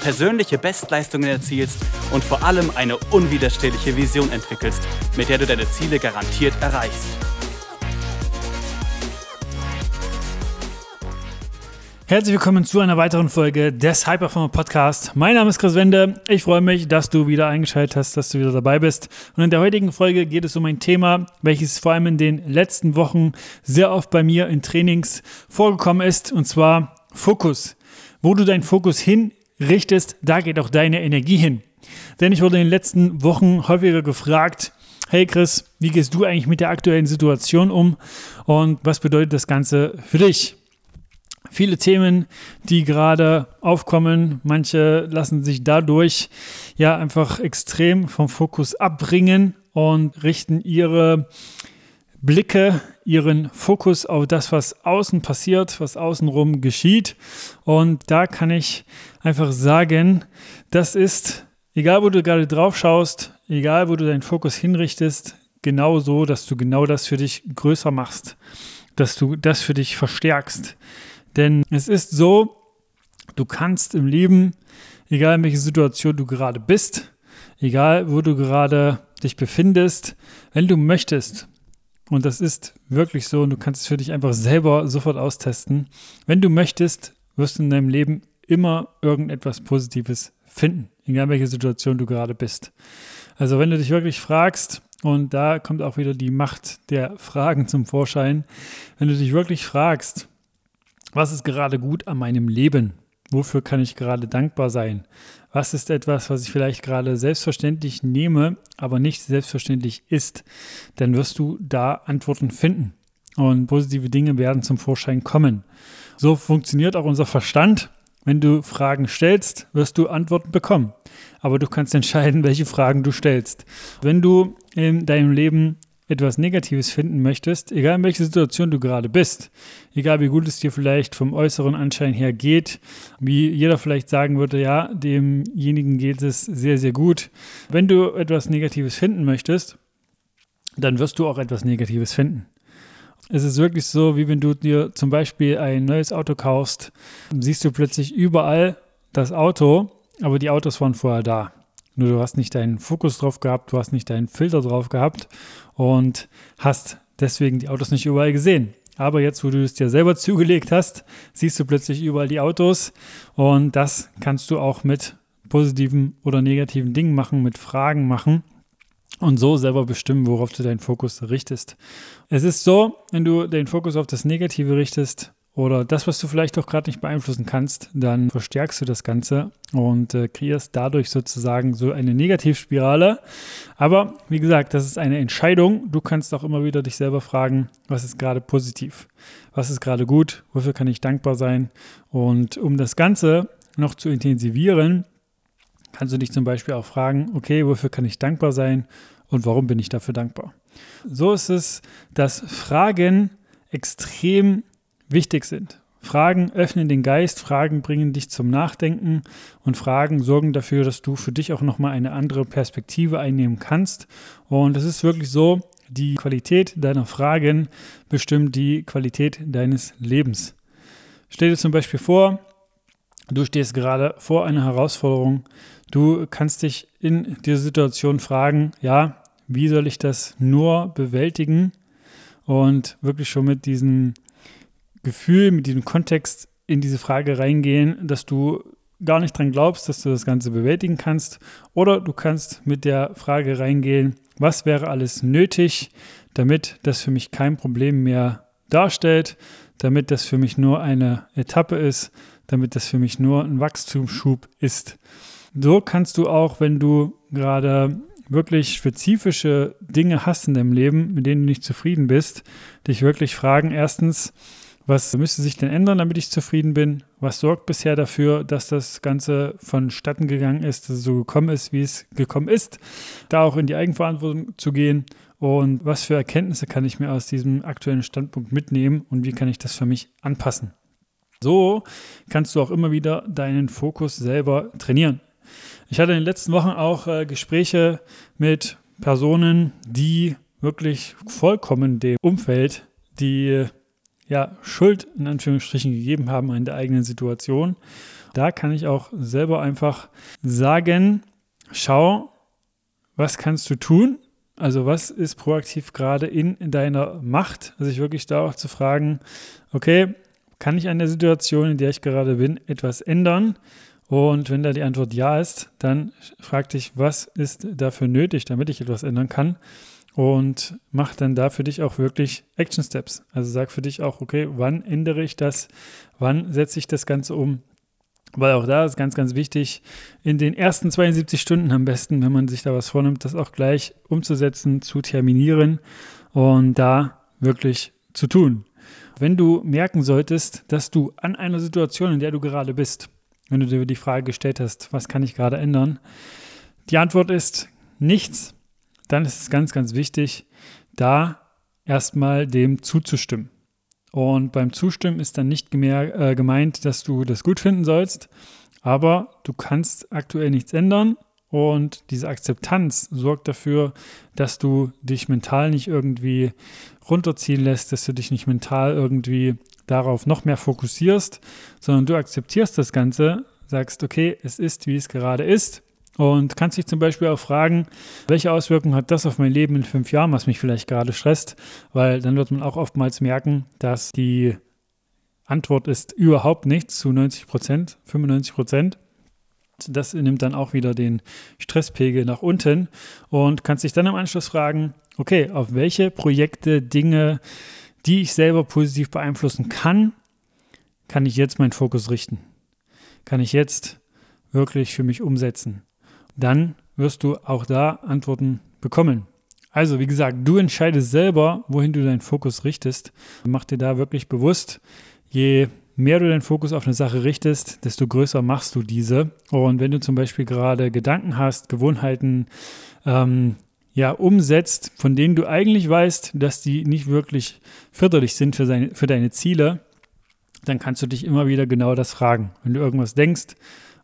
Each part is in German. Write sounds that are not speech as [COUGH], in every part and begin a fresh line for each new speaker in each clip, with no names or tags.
persönliche Bestleistungen erzielst und vor allem eine unwiderstehliche Vision entwickelst, mit der du deine Ziele garantiert erreichst.
Herzlich willkommen zu einer weiteren Folge des Hyperformer Podcast. Mein Name ist Chris Wende. Ich freue mich, dass du wieder eingeschaltet hast, dass du wieder dabei bist. Und in der heutigen Folge geht es um ein Thema, welches vor allem in den letzten Wochen sehr oft bei mir in Trainings vorgekommen ist, und zwar Fokus. Wo du deinen Fokus hin richtest, da geht auch deine Energie hin. Denn ich wurde in den letzten Wochen häufiger gefragt, hey Chris, wie gehst du eigentlich mit der aktuellen Situation um und was bedeutet das Ganze für dich? Viele Themen, die gerade aufkommen, manche lassen sich dadurch ja einfach extrem vom Fokus abbringen und richten ihre Blicke, ihren Fokus auf das, was außen passiert, was außenrum geschieht. Und da kann ich einfach sagen, das ist, egal wo du gerade drauf schaust, egal wo du deinen Fokus hinrichtest, genau so, dass du genau das für dich größer machst, dass du das für dich verstärkst. Denn es ist so, du kannst im Leben, egal in welcher Situation du gerade bist, egal wo du gerade dich befindest, wenn du möchtest, und das ist wirklich so, und du kannst es für dich einfach selber sofort austesten, wenn du möchtest, wirst du in deinem Leben immer irgendetwas Positives finden, egal welche Situation du gerade bist. Also wenn du dich wirklich fragst, und da kommt auch wieder die Macht der Fragen zum Vorschein, wenn du dich wirklich fragst, was ist gerade gut an meinem Leben? Wofür kann ich gerade dankbar sein? Was ist etwas, was ich vielleicht gerade selbstverständlich nehme, aber nicht selbstverständlich ist? Dann wirst du da Antworten finden und positive Dinge werden zum Vorschein kommen. So funktioniert auch unser Verstand. Wenn du Fragen stellst, wirst du Antworten bekommen. Aber du kannst entscheiden, [LAUGHS] welche Fragen du stellst. Wenn du in deinem Leben etwas Negatives finden möchtest, egal in welcher Situation du gerade bist, egal wie gut es dir vielleicht vom äußeren Anschein her geht, wie jeder vielleicht sagen würde, ja, demjenigen geht es sehr, sehr gut. Wenn du etwas Negatives finden möchtest, dann wirst du auch etwas Negatives finden. Es ist wirklich so, wie wenn du dir zum Beispiel ein neues Auto kaufst, siehst du plötzlich überall das Auto, aber die Autos waren vorher da. Nur du hast nicht deinen Fokus drauf gehabt, du hast nicht deinen Filter drauf gehabt und hast deswegen die Autos nicht überall gesehen. Aber jetzt, wo du es dir selber [LAUGHS] zugelegt hast, siehst du plötzlich überall die Autos und das kannst du auch mit positiven oder negativen Dingen machen, mit Fragen machen und so selber bestimmen, worauf du deinen Fokus richtest. Es ist so, wenn du den Fokus auf das Negative richtest, oder das, was du vielleicht auch gerade nicht beeinflussen kannst, dann verstärkst du das Ganze und äh, kreierst dadurch sozusagen so eine Negativspirale. Aber wie gesagt, das ist eine Entscheidung. Du kannst auch immer wieder dich selber fragen, was ist gerade positiv, was ist gerade gut, wofür kann ich dankbar sein. Und um das Ganze noch zu intensivieren, kannst du dich zum Beispiel auch fragen, okay, wofür kann ich dankbar sein und warum bin ich dafür dankbar? So ist es, dass Fragen extrem wichtig sind. Fragen öffnen den Geist, Fragen bringen dich zum Nachdenken und Fragen sorgen dafür, dass du für dich auch nochmal eine andere Perspektive einnehmen kannst. Und es ist wirklich so, die Qualität deiner Fragen bestimmt die Qualität deines Lebens. Stell dir zum Beispiel vor, du stehst gerade vor einer Herausforderung. Du kannst dich in dieser Situation fragen, ja, wie soll ich das nur bewältigen? Und wirklich schon mit diesen Gefühl, mit diesem Kontext in diese Frage reingehen, dass du gar nicht dran glaubst, dass du das Ganze bewältigen kannst. Oder du kannst mit der Frage reingehen, was wäre alles nötig, damit das für mich kein Problem mehr darstellt, damit das für mich nur eine Etappe ist, damit das für mich nur ein Wachstumsschub ist. So kannst du auch, wenn du gerade wirklich spezifische Dinge hast in deinem Leben, mit denen du nicht zufrieden bist, dich wirklich fragen, erstens, was müsste sich denn ändern, damit ich zufrieden bin? Was sorgt bisher dafür, dass das Ganze vonstatten gegangen ist, dass es so gekommen ist, wie es gekommen ist? Da auch in die Eigenverantwortung zu gehen. und was für Erkenntnisse kann ich mir aus diesem aktuellen Standpunkt mitnehmen und wie kann ich das für mich anpassen. So kannst du auch immer wieder deinen Fokus selber trainieren. Ich hatte in den letzten Wochen auch äh, Gespräche mit Personen, die wirklich vollkommen dem Umfeld die ja, Schuld in Anführungsstrichen gegeben haben in der eigenen Situation. Da kann ich auch selber einfach sagen, schau, was kannst du tun? Also was ist proaktiv gerade in, in deiner Macht? Also sich wirklich da auch zu fragen, okay, kann ich an der Situation, in der ich gerade bin, etwas ändern? Und wenn da die Antwort ja ist, dann frag dich, was ist dafür nötig, damit ich etwas ändern kann? Und mach dann da für dich auch wirklich Action Steps. Also sag für dich auch, okay, wann ändere ich das? Wann setze ich das Ganze um? Weil auch da ist ganz, ganz wichtig, in den ersten 72 Stunden am besten, wenn man sich da was vornimmt, das auch gleich umzusetzen, zu terminieren und da wirklich zu tun. Wenn du merken solltest, dass du an einer Situation, in der du gerade bist, wenn du dir die Frage gestellt hast, was kann ich gerade ändern? Die Antwort ist nichts. Dann ist es ganz, ganz wichtig, da erstmal dem zuzustimmen. Und beim Zustimmen ist dann nicht äh, gemeint, dass du das gut finden sollst, aber du kannst aktuell nichts ändern und diese Akzeptanz sorgt dafür, dass du dich mental nicht irgendwie runterziehen lässt, dass du dich nicht mental irgendwie darauf noch mehr fokussierst, sondern du akzeptierst das Ganze, sagst, okay, es ist, wie es gerade ist. Und kannst dich zum Beispiel auch fragen, welche Auswirkungen hat das auf mein Leben in fünf Jahren, was mich vielleicht gerade stresst, weil dann wird man auch oftmals merken, dass die Antwort ist überhaupt nichts zu 90 Prozent, 95 Prozent. Das nimmt dann auch wieder den Stresspegel nach unten und kannst dich dann im Anschluss fragen, okay, auf welche Projekte, Dinge, die ich selber positiv beeinflussen kann, kann ich jetzt meinen Fokus richten? Kann ich jetzt wirklich für mich umsetzen? Dann wirst du auch da Antworten bekommen. Also, wie gesagt, du entscheidest selber, wohin du deinen Fokus richtest. Mach dir da wirklich bewusst, je mehr du deinen Fokus auf eine Sache richtest, desto größer machst du diese. Und wenn du zum Beispiel gerade Gedanken hast, Gewohnheiten, ähm, ja, umsetzt, von denen du eigentlich weißt, dass die nicht wirklich förderlich sind für, seine, für deine Ziele, dann kannst du dich immer wieder genau das fragen. Wenn du irgendwas denkst,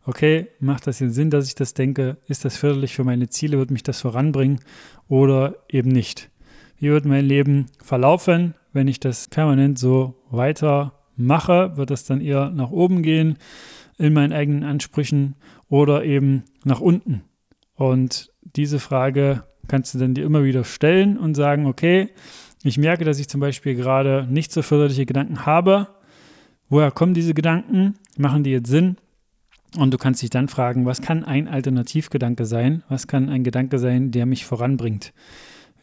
okay, macht das jetzt Sinn, dass ich das denke? Ist das förderlich für meine Ziele? Wird mich das voranbringen oder eben nicht? Wie wird mein Leben verlaufen, wenn ich das permanent so weiter mache? Wird das dann eher nach oben gehen in meinen eigenen Ansprüchen oder eben nach unten? Und diese Frage kannst du dann dir immer wieder stellen und sagen, okay, ich merke, dass ich zum Beispiel gerade nicht so förderliche Gedanken habe. Woher kommen diese Gedanken? Machen die jetzt Sinn? Und du kannst dich dann fragen, was kann ein Alternativgedanke sein? Was kann ein Gedanke sein, der mich voranbringt?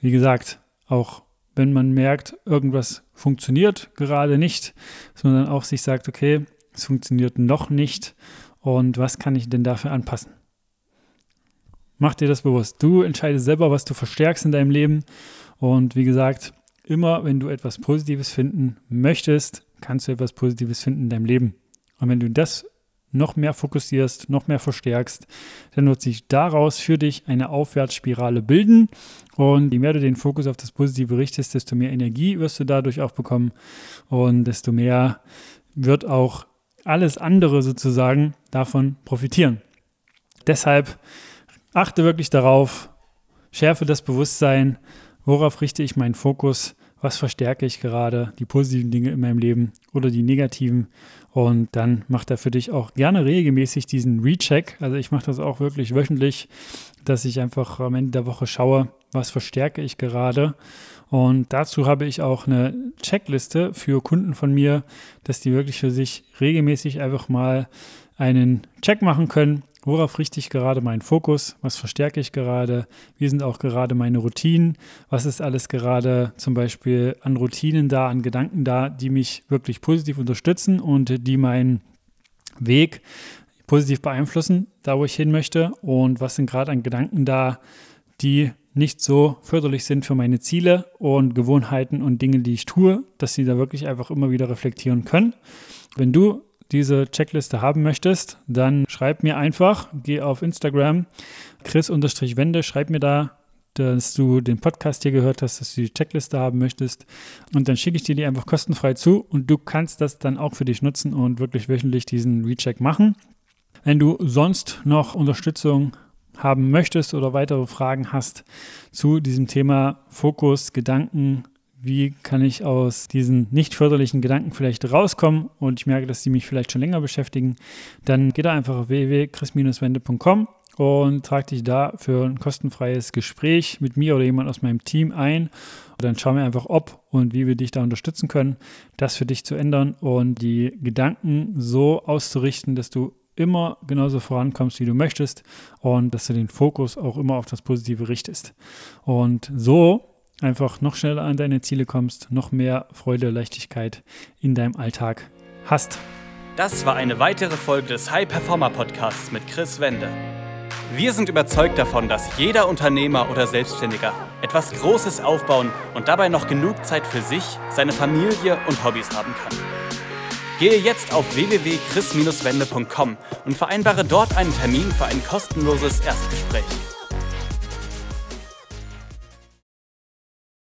Wie gesagt, auch wenn man merkt, irgendwas funktioniert gerade nicht, dass man dann auch sich sagt, okay, es funktioniert noch nicht und was kann ich denn dafür anpassen? Mach dir das bewusst. Du entscheidest selber, was du verstärkst in deinem Leben. Und wie gesagt, immer wenn du etwas Positives finden möchtest, kannst du etwas Positives finden in deinem Leben. Und wenn du das noch mehr fokussierst, noch mehr verstärkst, dann wird sich daraus für dich eine Aufwärtsspirale bilden. Und je mehr du den Fokus auf das Positive richtest, desto mehr Energie wirst du dadurch auch bekommen und desto mehr wird auch alles andere sozusagen davon profitieren. Deshalb achte wirklich darauf, schärfe das Bewusstsein, worauf richte ich meinen Fokus, was verstärke ich gerade, die positiven Dinge in meinem Leben oder die negativen. Und dann macht er für dich auch gerne regelmäßig diesen Recheck. Also ich mache das auch wirklich wöchentlich, dass ich einfach am Ende der Woche schaue, was verstärke ich gerade. Und dazu habe ich auch eine Checkliste für Kunden von mir, dass die wirklich für sich regelmäßig einfach mal einen Check machen können, Worauf richte ich gerade meinen Fokus? Was verstärke ich gerade? Wie sind auch gerade meine Routinen? Was ist alles gerade zum Beispiel an Routinen da, an Gedanken da, die mich wirklich positiv unterstützen und die meinen Weg positiv beeinflussen, da wo ich hin möchte? Und was sind gerade an Gedanken da, die nicht so förderlich sind für meine Ziele und Gewohnheiten und Dinge, die ich tue, dass sie da wirklich einfach immer wieder reflektieren können. Wenn du diese Checkliste haben möchtest, dann schreib mir einfach, geh auf Instagram, chris-wende, schreib mir da dass du den Podcast hier gehört hast, dass du die Checkliste haben möchtest. Und dann schicke ich dir die einfach kostenfrei zu und du kannst das dann auch für dich nutzen und wirklich wöchentlich diesen Recheck machen. Wenn du sonst noch Unterstützung haben möchtest oder weitere Fragen hast zu diesem Thema Fokus, Gedanken, wie kann ich aus diesen nicht förderlichen Gedanken vielleicht rauskommen und ich merke, dass die mich vielleicht schon länger beschäftigen, dann geh da einfach auf www.chris-wende.com und trag dich da für ein kostenfreies Gespräch mit mir oder jemand aus meinem Team ein. Und dann schauen wir einfach, ob und wie wir dich da unterstützen können, das für dich zu ändern und die Gedanken so auszurichten, dass du immer genauso vorankommst, wie du möchtest und dass du den Fokus auch immer auf das Positive richtest. Und so einfach noch schneller an deine Ziele kommst, noch mehr Freude, Leichtigkeit in deinem Alltag hast.
Das war eine weitere Folge des High Performer Podcasts mit Chris Wende. Wir sind überzeugt davon, dass jeder Unternehmer oder Selbstständiger etwas Großes aufbauen und dabei noch genug Zeit für sich, seine Familie und Hobbys haben kann. Gehe jetzt auf www.chris-wende.com und vereinbare dort einen Termin für ein kostenloses Erstgespräch.